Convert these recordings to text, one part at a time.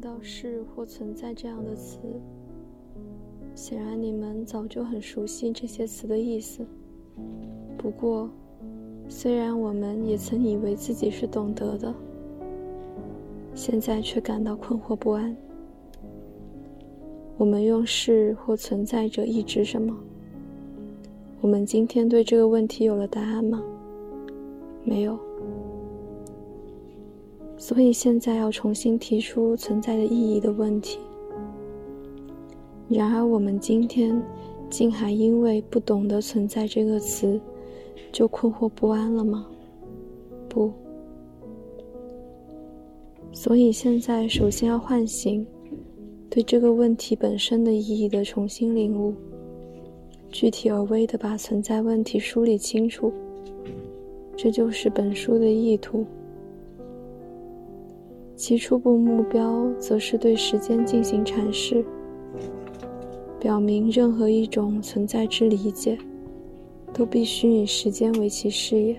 到“是”或“存在”这样的词，显然你们早就很熟悉这些词的意思。不过，虽然我们也曾以为自己是懂得的，现在却感到困惑不安。我们用“是”或“存在着”意指什么？我们今天对这个问题有了答案吗？没有。所以现在要重新提出存在的意义的问题。然而，我们今天竟还因为不懂得“存在”这个词，就困惑不安了吗？不。所以现在首先要唤醒对这个问题本身的意义的重新领悟，具体而微的把存在问题梳理清楚。这就是本书的意图。其初步目标则是对时间进行阐释，表明任何一种存在之理解，都必须以时间为其视野。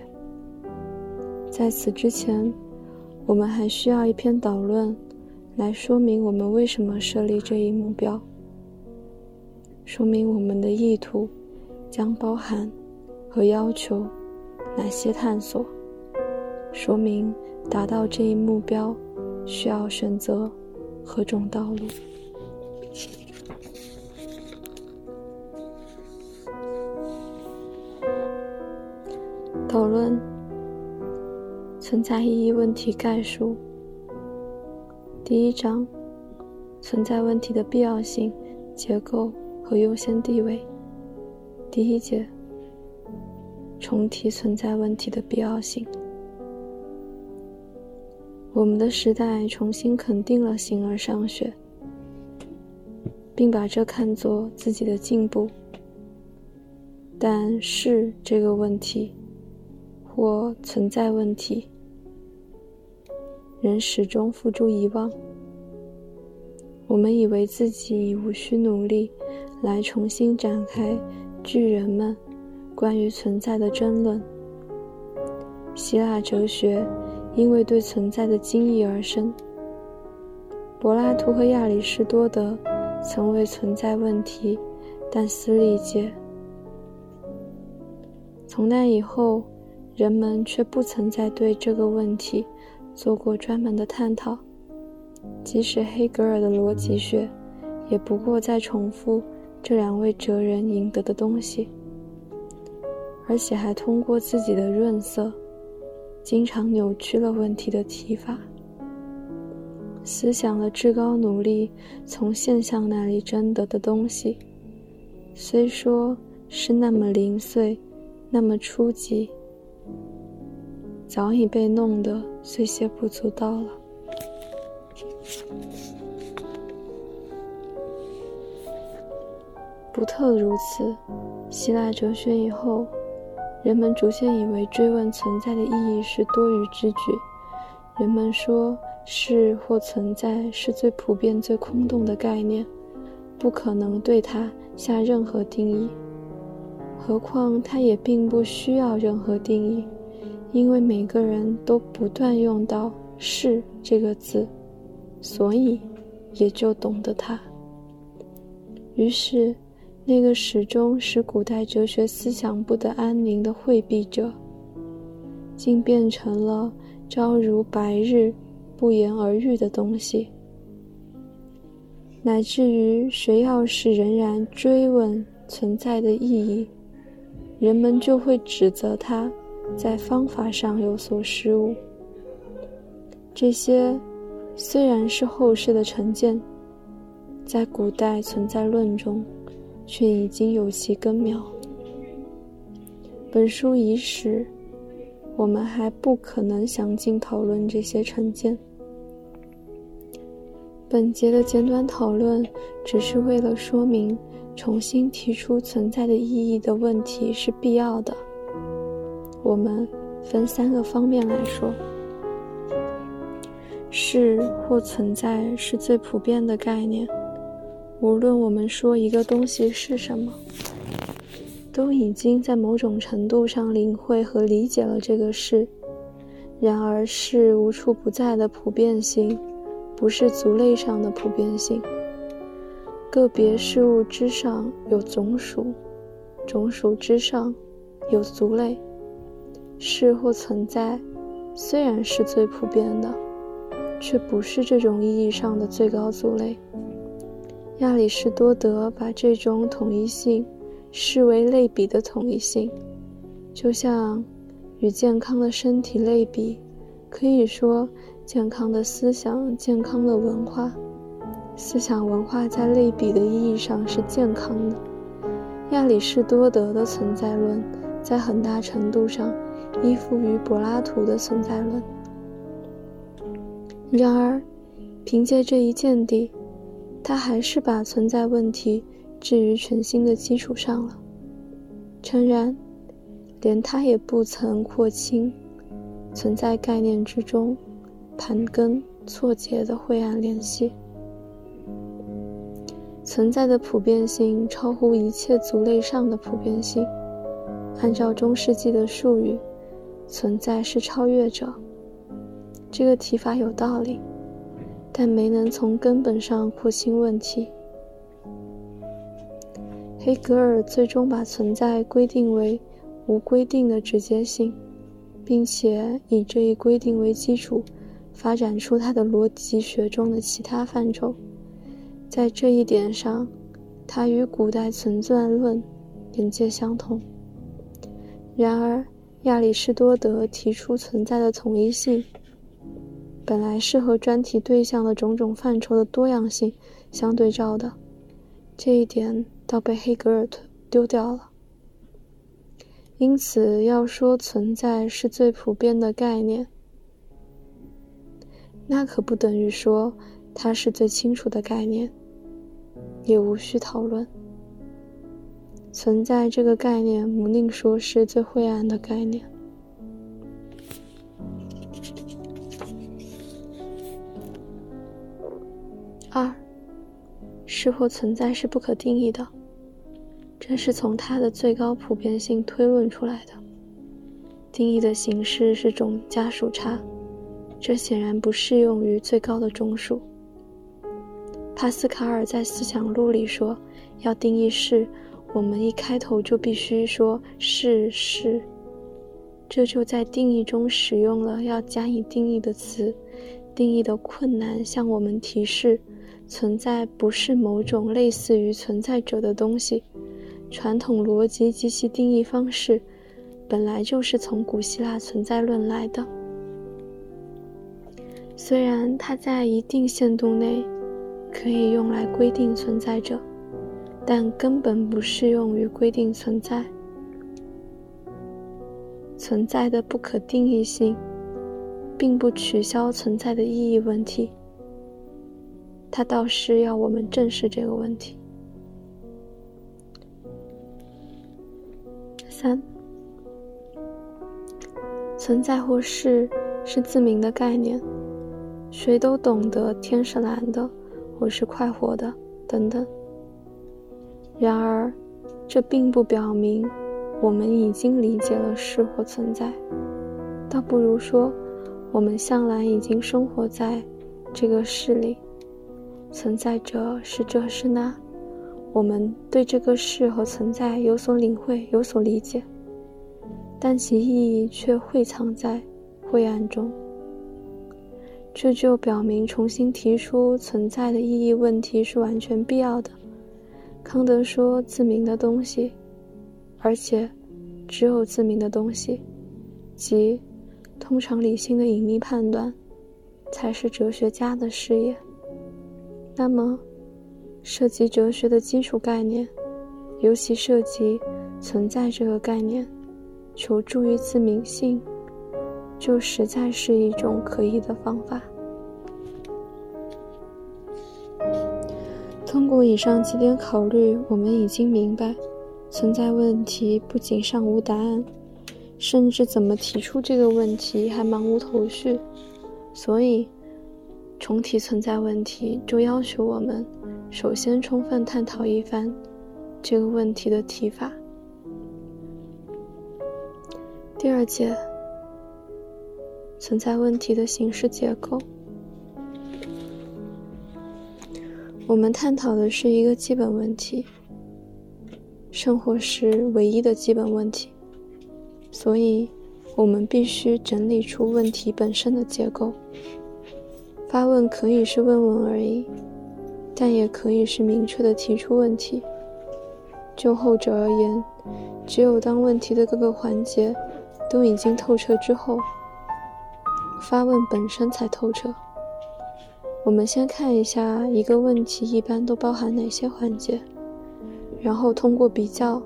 在此之前，我们还需要一篇导论，来说明我们为什么设立这一目标，说明我们的意图将包含和要求哪些探索，说明达到这一目标。需要选择何种道路？讨论存在意义问题概述。第一章：存在问题的必要性、结构和优先地位。第一节：重提存在问题的必要性。我们的时代重新肯定了形而上学，并把这看作自己的进步。但是这个问题，或存在问题，仍始终付诸遗忘。我们以为自己已无需努力来重新展开巨人们关于存在的争论。希腊哲学。因为对存在的惊异而生。柏拉图和亚里士多德曾为存在问题但思理解。从那以后，人们却不曾再对这个问题做过专门的探讨。即使黑格尔的逻辑学，也不过在重复这两位哲人赢得的东西，而且还通过自己的润色。经常扭曲了问题的提法。思想的至高努力从现象那里争得的东西，虽说是那么零碎，那么初级，早已被弄得碎屑不足道了。不特如此，希腊哲学以后。人们逐渐以为追问存在的意义是多余之举。人们说是或存在是最普遍、最空洞的概念，不可能对它下任何定义。何况它也并不需要任何定义，因为每个人都不断用到“是”这个字，所以也就懂得它。于是。那个始终使古代哲学思想不得安宁的惠避者，竟变成了朝如白日、不言而喻的东西。乃至于谁要是仍然追问存在的意义，人们就会指责他在方法上有所失误。这些虽然是后世的成见，在古代存在论中。却已经有其根苗。本书已始，我们还不可能详尽讨论这些成见。本节的简短讨论，只是为了说明重新提出存在的意义的问题是必要的。我们分三个方面来说：是或存在是最普遍的概念。无论我们说一个东西是什么，都已经在某种程度上领会和理解了这个事。然而，事无处不在的普遍性，不是族类上的普遍性。个别事物之上有总属，总属之上有族类。是或存在，虽然是最普遍的，却不是这种意义上的最高族类。亚里士多德把这种统一性视为类比的统一性，就像与健康的身体类比，可以说健康的思想、健康的文化。思想文化在类比的意义上是健康的。亚里士多德的存在论在很大程度上。依附于柏拉图的存在论。然而，凭借这一见地，他还是把存在问题置于全新的基础上了。诚然，连他也不曾廓清存在概念之中盘根错节的晦暗联系。存在的普遍性超乎一切族类上的普遍性。按照中世纪的术语。存在是超越者，这个提法有道理，但没能从根本上廓清问题。黑格尔最终把存在规定为无规定的直接性，并且以这一规定为基础，发展出他的逻辑学中的其他范畴。在这一点上，他与古代存在论连接相同。然而。亚里士多德提出存在的统一性，本来是和专题对象的种种范畴的多样性相对照的，这一点倒被黑格尔丢掉了。因此，要说存在是最普遍的概念，那可不等于说它是最清楚的概念，也无需讨论。存在这个概念，母宁说是最晦暗的概念。是或存在是不可定义的，这是从它的最高普遍性推论出来的。定义的形式是种加数差，这显然不适用于最高的中数。帕斯卡尔在《思想录》里说，要定义是。我们一开头就必须说是是，这就在定义中使用了要加以定义的词，定义的困难向我们提示，存在不是某种类似于存在者的东西。传统逻辑及其定义方式，本来就是从古希腊存在论来的，虽然它在一定限度内可以用来规定存在者。但根本不适用于规定存在。存在的不可定义性，并不取消存在的意义问题。他倒是要我们正视这个问题。三，存在或是是自明的概念，谁都懂得天是蓝的，我是快活的，等等。然而，这并不表明我们已经理解了事或存在，倒不如说，我们向来已经生活在这个事里。存在者是这是那，我们对这个事和存在有所领会，有所理解，但其意义却会藏在灰暗中。这就表明，重新提出存在的意义问题是完全必要的。康德说：“自明的东西，而且只有自明的东西，即通常理性的隐秘判断，才是哲学家的事业。那么，涉及哲学的基础概念，尤其涉及存在这个概念，求助于自明性，就实在是一种可疑的方法。”通过以上几点考虑，我们已经明白，存在问题不仅尚无答案，甚至怎么提出这个问题还茫无头绪。所以，重提存在问题，就要求我们首先充分探讨一番这个问题的提法。第二节，存在问题的形式结构。我们探讨的是一个基本问题，生活是唯一的基本问题，所以我们必须整理出问题本身的结构。发问可以是问问而已，但也可以是明确的提出问题。就后者而言，只有当问题的各个环节都已经透彻之后，发问本身才透彻。我们先看一下一个问题一般都包含哪些环节，然后通过比较，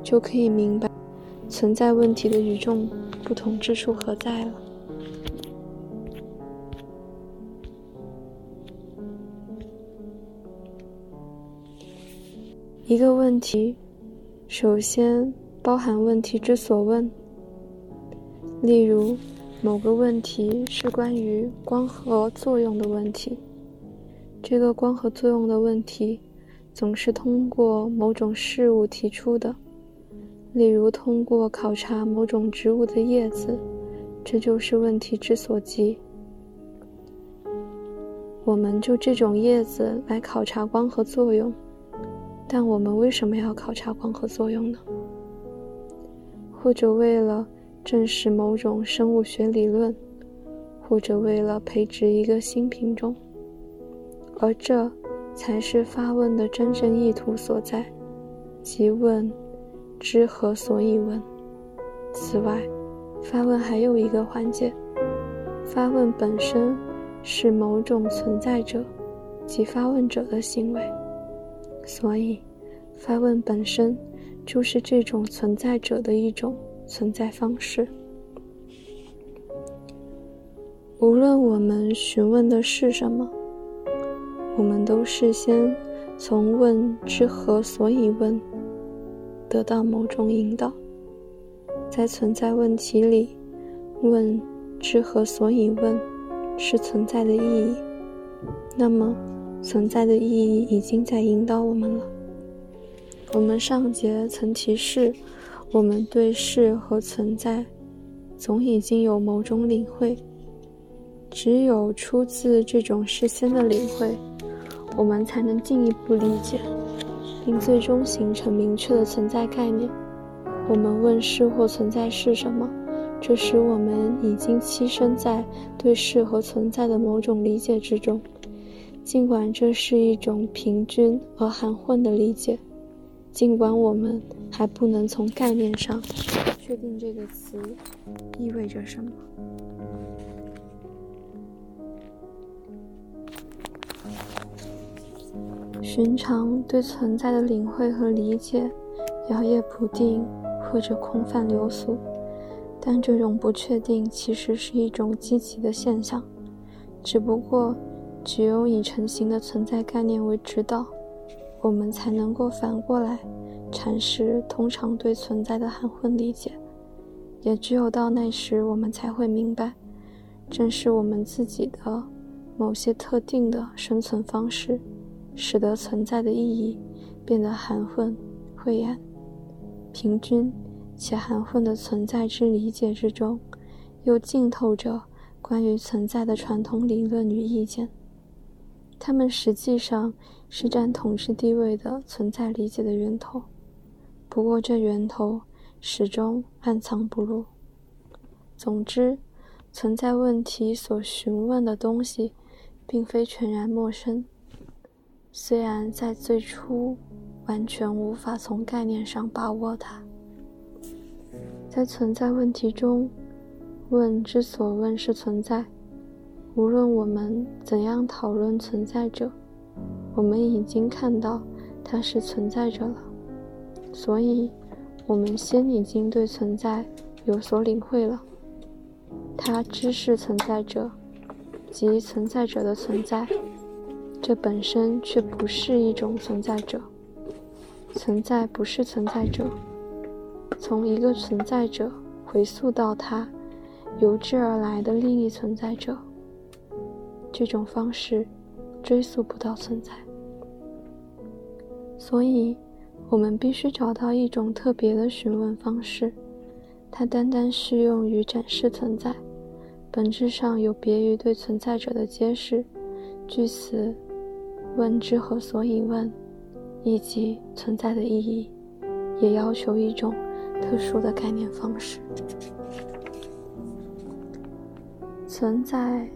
就可以明白存在问题的与众不同之处何在了。一个问题，首先包含问题之所问。例如，某个问题是关于光合作用的问题。这个光合作用的问题，总是通过某种事物提出的。例如，通过考察某种植物的叶子，这就是问题之所及。我们就这种叶子来考察光合作用。但我们为什么要考察光合作用呢？或者为了证实某种生物学理论，或者为了培植一个新品种，而这才是发问的真正意图所在，即问之何所以问。此外，发问还有一个环节，发问本身是某种存在者及发问者的行为。所以，发问本身就是这种存在者的一种存在方式。无论我们询问的是什么，我们都事先从问之何所以问得到某种引导。在存在问题里，问之何所以问是存在的意义。那么。存在的意义已经在引导我们了。我们上节曾提示，我们对事和存在总已经有某种领会。只有出自这种事先的领会，我们才能进一步理解，并最终形成明确的存在概念。我们问事或存在是什么，这使我们已经栖身在对事和存在的某种理解之中。尽管这是一种平均而含混的理解，尽管我们还不能从概念上确定这个词意味着什么，寻常对存在的领会和理解摇曳不定或者空泛流俗，但这种不确定其实是一种积极的现象，只不过。只有以成型的存在概念为指导，我们才能够反过来阐释通常对存在的含混理解。也只有到那时，我们才会明白，正是我们自己的某些特定的生存方式，使得存在的意义变得含混、晦暗、平均且含混的存在之理解之中，又浸透着关于存在的传统理论与意见。他们实际上是占统治地位的存在理解的源头，不过这源头始终暗藏不露。总之，存在问题所询问的东西，并非全然陌生，虽然在最初完全无法从概念上把握它。在存在问题中，问之所问是存在。无论我们怎样讨论存在者，我们已经看到他是存在者了，所以，我们先已经对存在有所领会了。他知是存在者，即存在者的存在，这本身却不是一种存在者。存在不是存在者，从一个存在者回溯到他由之而来的另一存在者。这种方式追溯不到存在，所以我们必须找到一种特别的询问方式，它单单适用于展示存在，本质上有别于对存在者的揭示。据此，问之何所以问，以及存在的意义，也要求一种特殊的概念方式。存在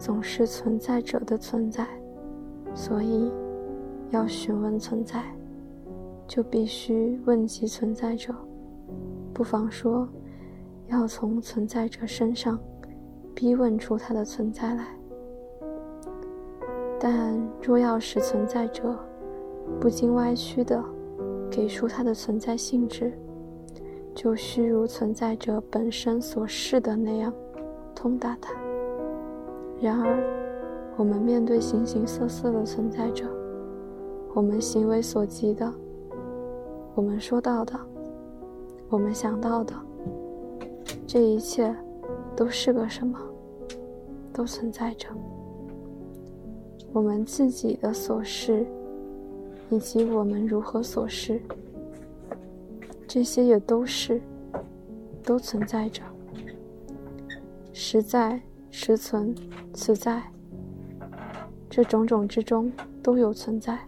总是存在者的存在，所以要询问存在，就必须问及存在者。不妨说，要从存在者身上逼问出他的存在来。但若要使存在者不经歪曲的给出它的存在性质，就须如存在者本身所示的那样通达它。然而，我们面对形形色色的存在者，我们行为所及的，我们说到的，我们想到的，这一切都是个什么？都存在着。我们自己的所事，以及我们如何所事，这些也都是，都存在着。实在、实存、此在，这种种之中都有存在。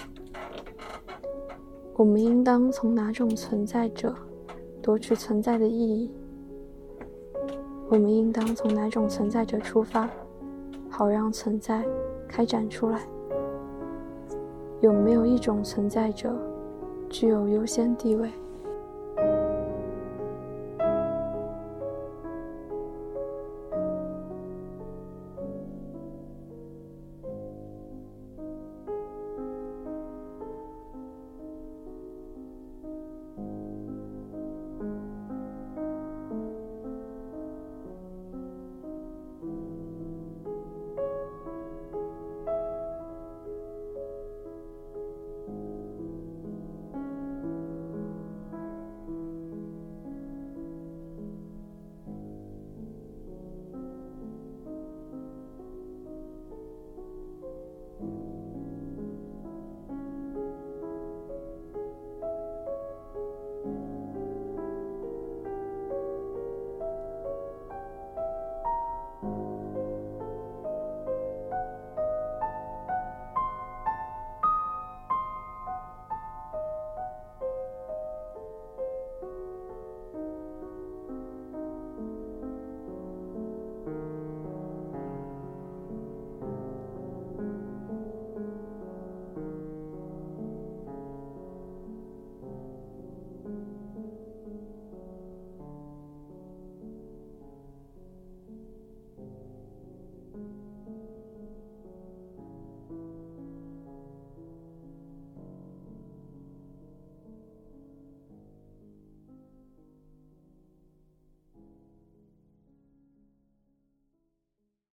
我们应当从哪种存在者夺取存在的意义？我们应当从哪种存在者出发，好让存在？开展出来，有没有一种存在者具有优先地位？